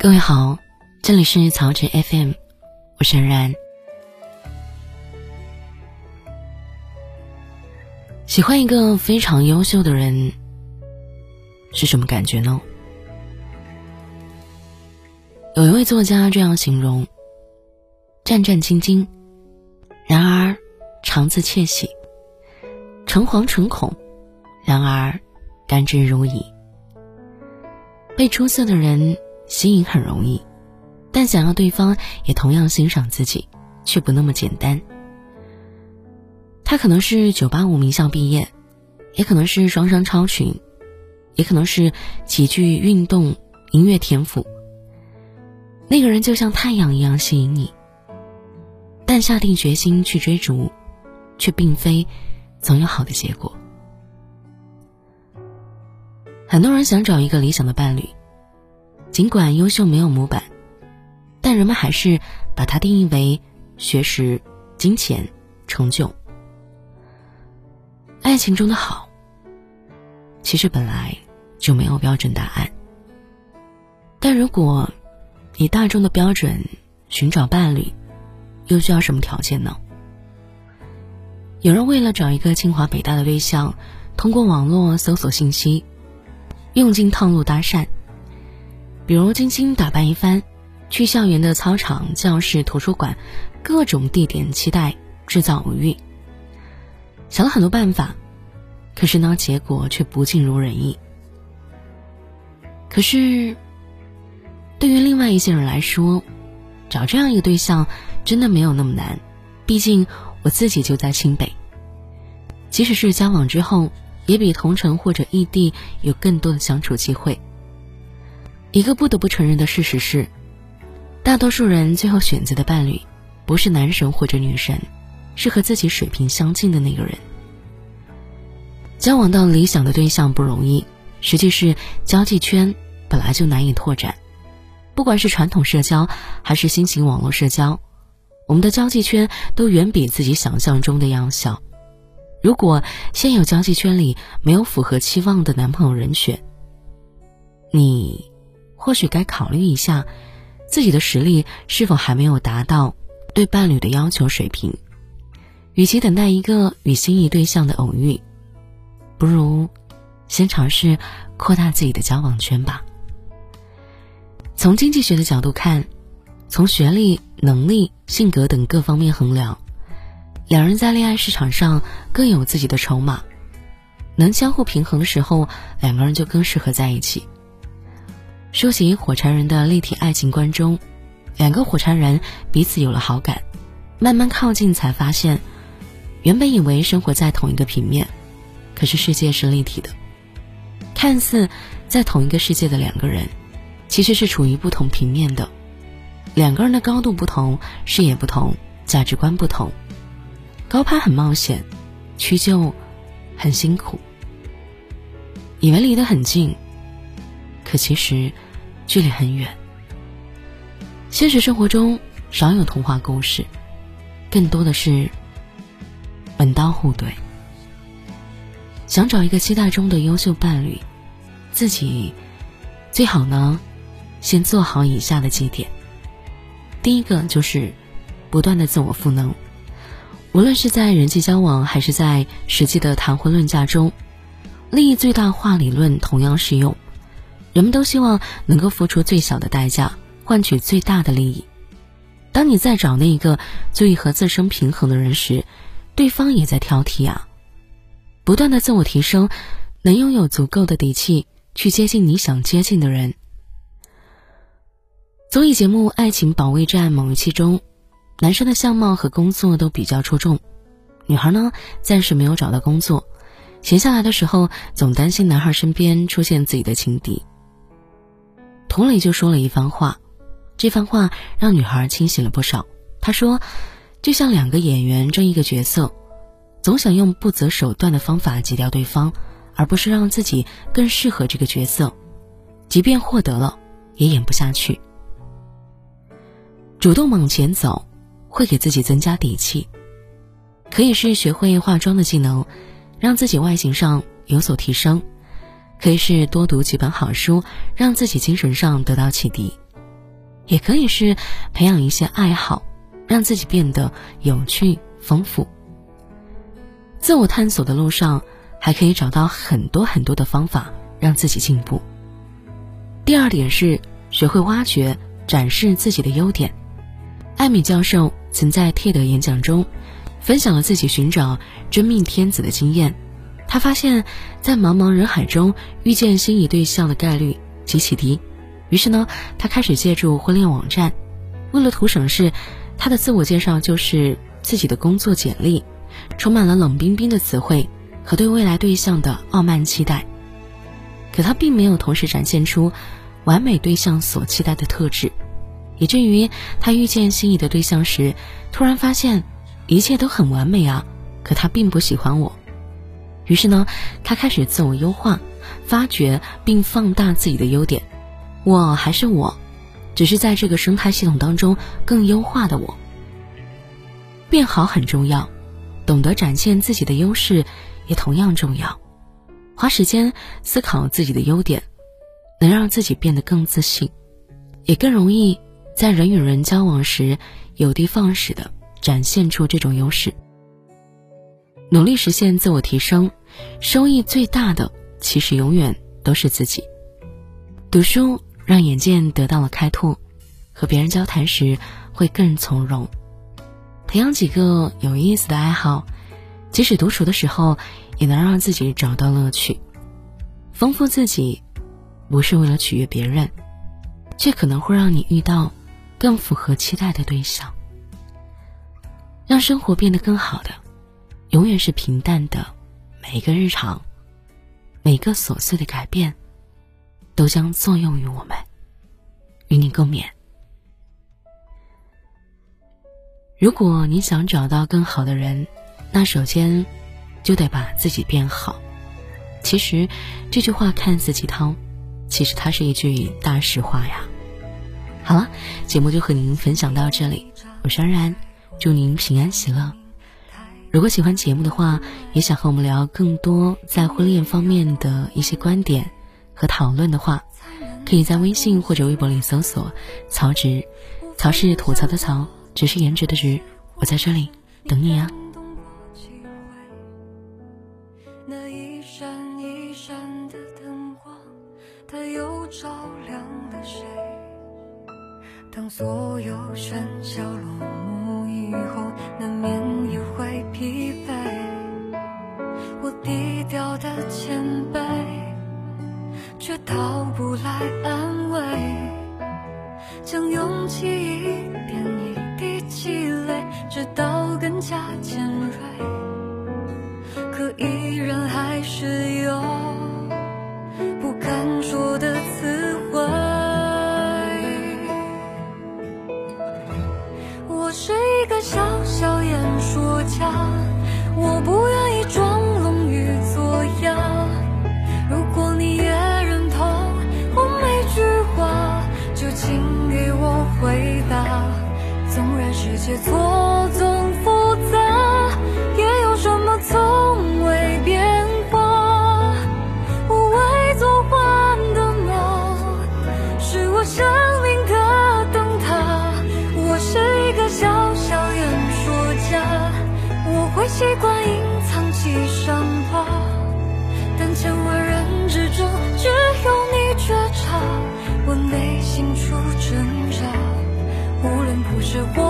各位好，这里是曹植 FM，我是然。喜欢一个非常优秀的人是什么感觉呢？有一位作家这样形容：战战兢兢，然而常自窃喜；诚惶诚恐，然而甘之如饴。被出色的人吸引很容易，但想要对方也同样欣赏自己，却不那么简单。他可能是九八五名校毕业，也可能是双商超群，也可能是极具运动音乐天赋。那个人就像太阳一样吸引你，但下定决心去追逐，却并非总有好的结果。很多人想找一个理想的伴侣，尽管优秀没有模板，但人们还是把它定义为学识、金钱、成就。爱情中的好，其实本来就没有标准答案。但如果以大众的标准寻找伴侣，又需要什么条件呢？有人为了找一个清华北大的对象，通过网络搜索信息，用尽套路搭讪，比如精心打扮一番，去校园的操场、教室、图书馆，各种地点，期待制造偶遇。想了很多办法，可是呢，结果却不尽如人意。可是，对于另外一些人来说，找这样一个对象真的没有那么难。毕竟我自己就在清北，即使是交往之后，也比同城或者异地有更多的相处机会。一个不得不承认的事实是，大多数人最后选择的伴侣，不是男神或者女神。是和自己水平相近的那个人。交往到理想的对象不容易，实际是交际圈本来就难以拓展。不管是传统社交还是新型网络社交，我们的交际圈都远比自己想象中的要小。如果现有交际圈里没有符合期望的男朋友人选，你或许该考虑一下，自己的实力是否还没有达到对伴侣的要求水平。与其等待一个与心仪对象的偶遇，不如先尝试扩大自己的交往圈吧。从经济学的角度看，从学历、能力、性格等各方面衡量，两人在恋爱市场上更有自己的筹码，能相互平衡的时候，两个人就更适合在一起。说起火柴人的立体爱情观中，两个火柴人彼此有了好感，慢慢靠近，才发现。原本以为生活在同一个平面，可是世界是立体的。看似在同一个世界的两个人，其实是处于不同平面的。两个人的高度不同，视野不同，价值观不同。高攀很冒险，屈就很辛苦。以为离得很近，可其实距离很远。现实生活中少有童话故事，更多的是。门当户对，想找一个期待中的优秀伴侣，自己最好呢，先做好以下的几点。第一个就是不断的自我赋能，无论是在人际交往还是在实际的谈婚论嫁中，利益最大化理论同样适用。人们都希望能够付出最小的代价，换取最大的利益。当你在找那一个足以和自身平衡的人时，对方也在挑剔啊，不断的自我提升，能拥有足够的底气去接近你想接近的人。综艺节目《爱情保卫战》某一期中，男生的相貌和工作都比较出众，女孩呢暂时没有找到工作，闲下来的时候总担心男孩身边出现自己的情敌。佟磊就说了一番话，这番话让女孩清醒了不少。他说。就像两个演员争一个角色，总想用不择手段的方法挤掉对方，而不是让自己更适合这个角色。即便获得了，也演不下去。主动往前走，会给自己增加底气。可以是学会化妆的技能，让自己外形上有所提升；可以是多读几本好书，让自己精神上得到启迪；也可以是培养一些爱好，让自己变得有趣丰富。自我探索的路上，还可以找到很多很多的方法让自己进步。第二点是学会挖掘、展示自己的优点。艾米教授曾在 TED 演讲中分享了自己寻找真命天子的经验。他发现，在茫茫人海中遇见心仪对象的概率极其低，于是呢，他开始借助婚恋网站。为了图省事，他的自我介绍就是自己的工作简历，充满了冷冰冰的词汇和对未来对象的傲慢期待。可他并没有同时展现出完美对象所期待的特质，以至于他遇见心仪的对象时，突然发现一切都很完美啊，可他并不喜欢我。于是呢，他开始自我优化，发掘并放大自己的优点。我还是我，只是在这个生态系统当中更优化的我。变好很重要，懂得展现自己的优势也同样重要。花时间思考自己的优点，能让自己变得更自信，也更容易在人与人交往时有的放矢的展现出这种优势。努力实现自我提升，收益最大的其实永远都是自己。读书让眼界得到了开拓，和别人交谈时会更从容。培养几个有意思的爱好，即使独处的时候，也能让自己找到乐趣。丰富自己，不是为了取悦别人，却可能会让你遇到更符合期待的对象，让生活变得更好的。永远是平淡的，每一个日常，每个琐碎的改变，都将作用于我们，与你共勉。如果你想找到更好的人，那首先就得把自己变好。其实这句话看似鸡汤，其实它是一句大实话呀。好了，节目就和您分享到这里，我是安然，祝您平安喜乐。如果喜欢节目的话，也想和我们聊更多在婚恋方面的一些观点和讨论的话，可以在微信或者微博里搜索“曹植”，曹是吐槽的曹，植是颜值的植，我在这里等你啊。当所有喧嚣落幕以后，难免也会疲惫。我低调的谦卑，却讨不来安慰。将勇气个小小演说家，我不愿意装聋与作哑。如果你也认同我每句话，就请给我回答。纵然世界错是我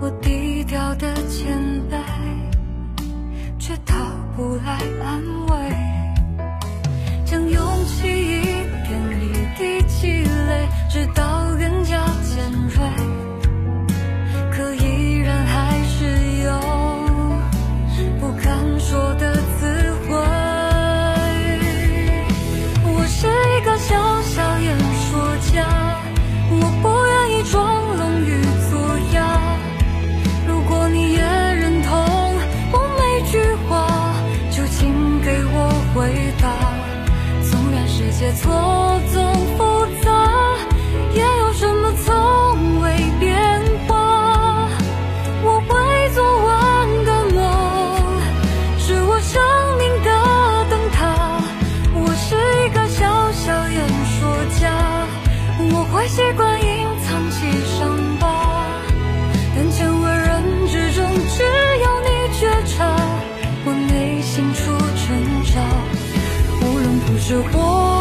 我低调的谦卑却讨不来安慰。些错综复杂，也有什么从未变化。我会做完的梦，是我生命的灯塔。我是一个小小演说家，我会习惯隐藏起伤疤，但千万人之中只有你觉察我内心处挣扎，无论不是或。